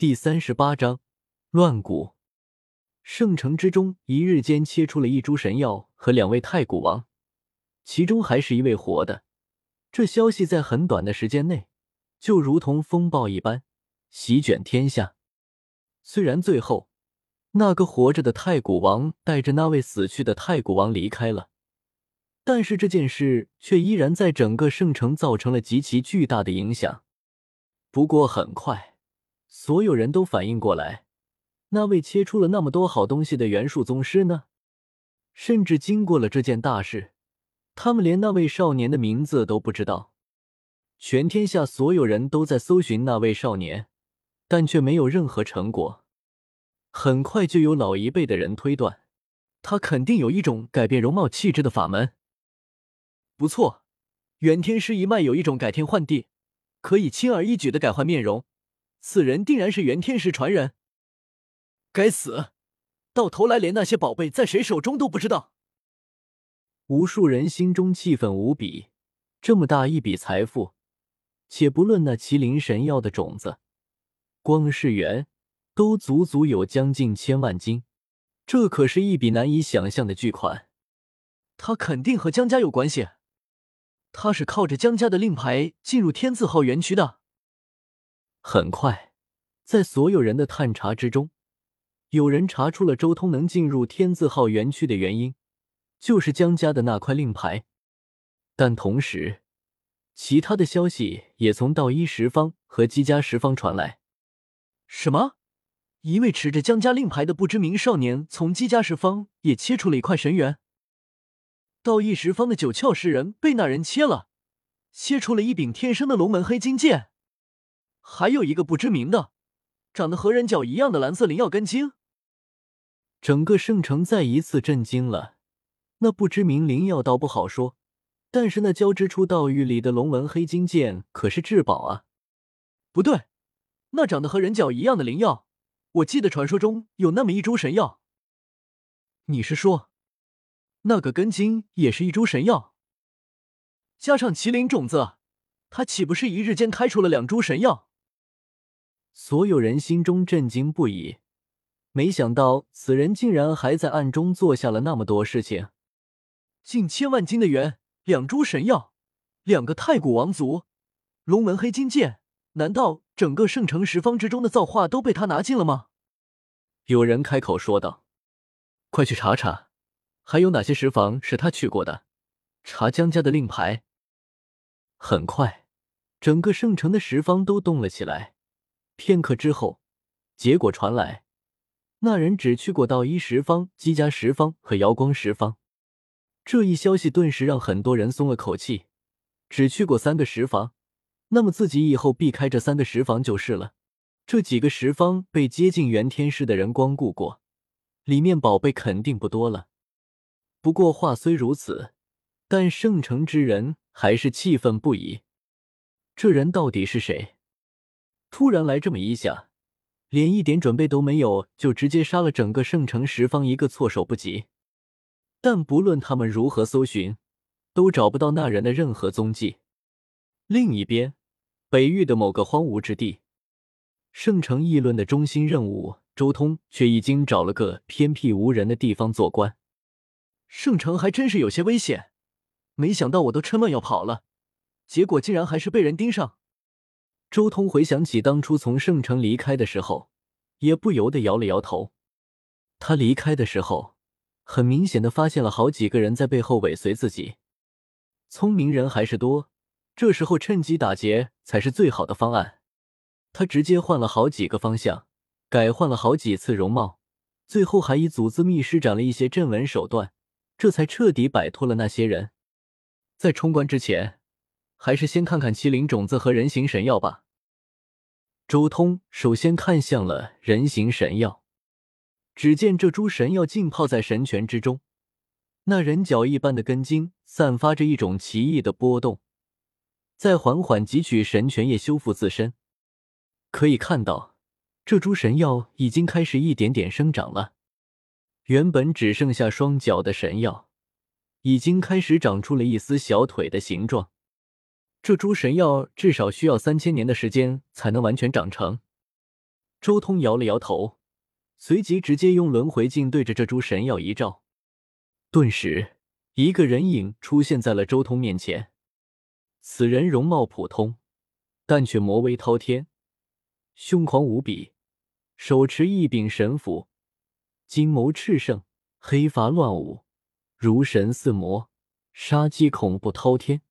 第三十八章乱古。圣城之中，一日间切出了一株神药和两位太古王，其中还是一位活的。这消息在很短的时间内，就如同风暴一般席卷天下。虽然最后那个活着的太古王带着那位死去的太古王离开了，但是这件事却依然在整个圣城造成了极其巨大的影响。不过很快。所有人都反应过来，那位切出了那么多好东西的元术宗师呢？甚至经过了这件大事，他们连那位少年的名字都不知道。全天下所有人都在搜寻那位少年，但却没有任何成果。很快就有老一辈的人推断，他肯定有一种改变容貌气质的法门。不错，元天师一脉有一种改天换地，可以轻而易举的改换面容。此人定然是元天师传人。该死，到头来连那些宝贝在谁手中都不知道。无数人心中气愤无比。这么大一笔财富，且不论那麒麟神药的种子，光是元都足足有将近千万斤，这可是一笔难以想象的巨款。他肯定和江家有关系。他是靠着江家的令牌进入天字号园区的。很快，在所有人的探查之中，有人查出了周通能进入天字号园区的原因，就是江家的那块令牌。但同时，其他的消息也从道一十方和姬家十方传来。什么？一位持着江家令牌的不知名少年从姬家十方也切出了一块神元。道一十方的九窍石人被那人切了，切出了一柄天生的龙门黑金剑。还有一个不知名的，长得和人脚一样的蓝色灵药根茎。整个圣城再一次震惊了。那不知名灵药倒不好说，但是那交织出道域里的龙纹黑金剑可是至宝啊！不对，那长得和人脚一样的灵药，我记得传说中有那么一株神药。你是说，那个根茎也是一株神药？加上麒麟种子，它岂不是一日间开出了两株神药？所有人心中震惊不已，没想到此人竟然还在暗中做下了那么多事情。近千万斤的元，两株神药，两个太古王族，龙门黑金剑，难道整个圣城十方之中的造化都被他拿尽了吗？有人开口说道：“快去查查，还有哪些石房是他去过的？查江家的令牌。”很快，整个圣城的十方都动了起来。片刻之后，结果传来，那人只去过道一十方、姬家十方和瑶光十方。这一消息顿时让很多人松了口气。只去过三个十方，那么自己以后避开这三个十方就是了。这几个十方被接近元天师的人光顾过，里面宝贝肯定不多了。不过话虽如此，但圣城之人还是气愤不已。这人到底是谁？突然来这么一下，连一点准备都没有，就直接杀了整个圣城十方一个措手不及。但不论他们如何搜寻，都找不到那人的任何踪迹。另一边，北域的某个荒芜之地，圣城议论的中心任务，周通却已经找了个偏僻无人的地方做官。圣城还真是有些危险，没想到我都趁乱要跑了，结果竟然还是被人盯上。周通回想起当初从圣城离开的时候，也不由得摇了摇头。他离开的时候，很明显的发现了好几个人在背后尾随自己。聪明人还是多，这时候趁机打劫才是最好的方案。他直接换了好几个方向，改换了好几次容貌，最后还以祖字秘施展了一些阵纹手段，这才彻底摆脱了那些人。在冲关之前。还是先看看麒麟种子和人形神药吧。周通首先看向了人形神药，只见这株神药浸泡在神泉之中，那人脚一般的根茎散发着一种奇异的波动，在缓缓汲取神泉液修复自身。可以看到，这株神药已经开始一点点生长了。原本只剩下双脚的神药，已经开始长出了一丝小腿的形状。这株神药至少需要三千年的时间才能完全长成。周通摇了摇头，随即直接用轮回镜对着这株神药一照，顿时一个人影出现在了周通面前。此人容貌普通，但却魔威滔天，凶狂无比，手持一柄神斧，金眸炽盛，黑发乱舞，如神似魔，杀机恐怖滔天，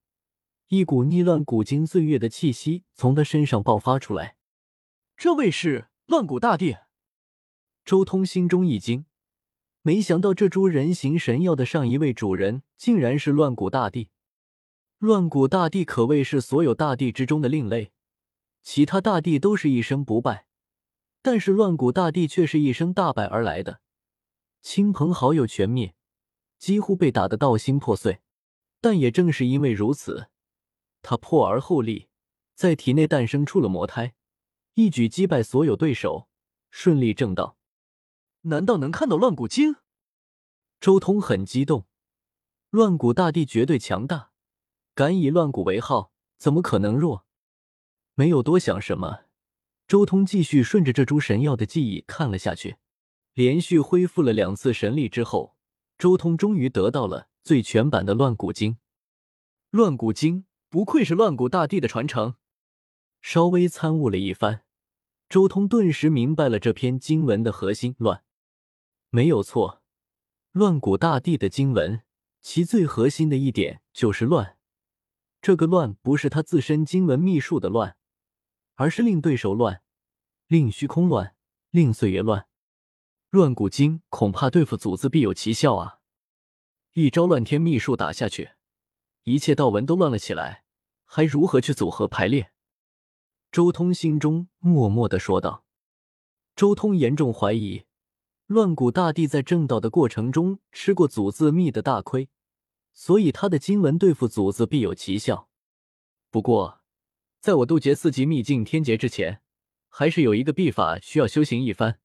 一股逆乱古今岁月的气息从他身上爆发出来。这位是？乱古大帝，周通心中一惊，没想到这株人形神药的上一位主人竟然是乱古大帝。乱古大帝可谓是所有大帝之中的另类，其他大帝都是一生不败，但是乱古大帝却是一生大败而来的，亲朋好友全灭，几乎被打得道心破碎。但也正是因为如此，他破而后立，在体内诞生出了魔胎。一举击败所有对手，顺利正道。难道能看到乱古经？周通很激动。乱古大帝绝对强大，敢以乱古为号，怎么可能弱？没有多想什么，周通继续顺着这株神药的记忆看了下去。连续恢复了两次神力之后，周通终于得到了最全版的乱古经。乱古经不愧是乱古大帝的传承。稍微参悟了一番。周通顿时明白了这篇经文的核心，乱，没有错。乱古大帝的经文，其最核心的一点就是乱。这个乱不是他自身经文秘术的乱，而是令对手乱，令虚空乱，令岁月乱。乱古经恐怕对付祖字必有奇效啊！一招乱天秘术打下去，一切道文都乱了起来，还如何去组合排列？周通心中默默的说道：“周通严重怀疑，乱古大帝在正道的过程中吃过祖字秘的大亏，所以他的经文对付祖字必有奇效。不过，在我渡劫四级秘境天劫之前，还是有一个秘法需要修行一番。”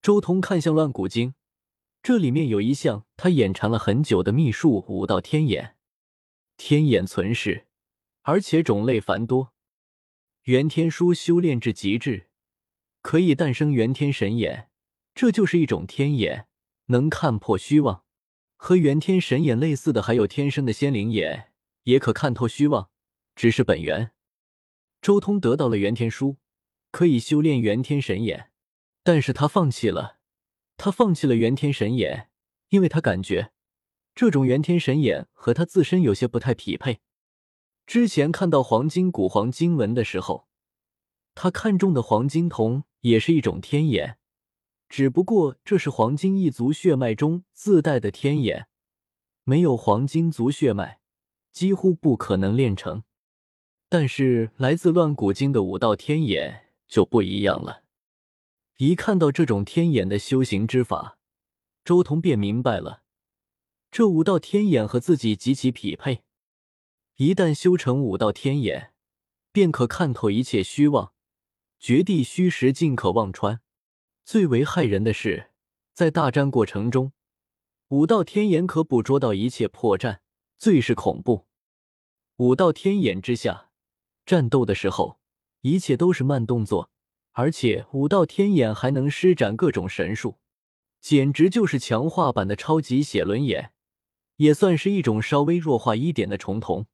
周通看向乱古经，这里面有一项他眼馋了很久的秘术——五道天眼。天眼存世，而且种类繁多。元天书修炼至极致，可以诞生元天神眼，这就是一种天眼，能看破虚妄。和元天神眼类似的还有天生的仙灵眼，也可看透虚妄，只是本源。周通得到了元天书，可以修炼元天神眼，但是他放弃了，他放弃了元天神眼，因为他感觉这种元天神眼和他自身有些不太匹配。之前看到黄金古黄经文的时候，他看中的黄金瞳也是一种天眼，只不过这是黄金一族血脉中自带的天眼，没有黄金族血脉，几乎不可能练成。但是来自乱古经的五道天眼就不一样了，一看到这种天眼的修行之法，周彤便明白了，这五道天眼和自己极其匹配。一旦修成五道天眼，便可看透一切虚妄，绝地虚实尽可望穿。最为骇人的是，在大战过程中，五道天眼可捕捉到一切破绽，最是恐怖。五道天眼之下，战斗的时候，一切都是慢动作，而且五道天眼还能施展各种神术，简直就是强化版的超级写轮眼，也算是一种稍微弱化一点的重瞳。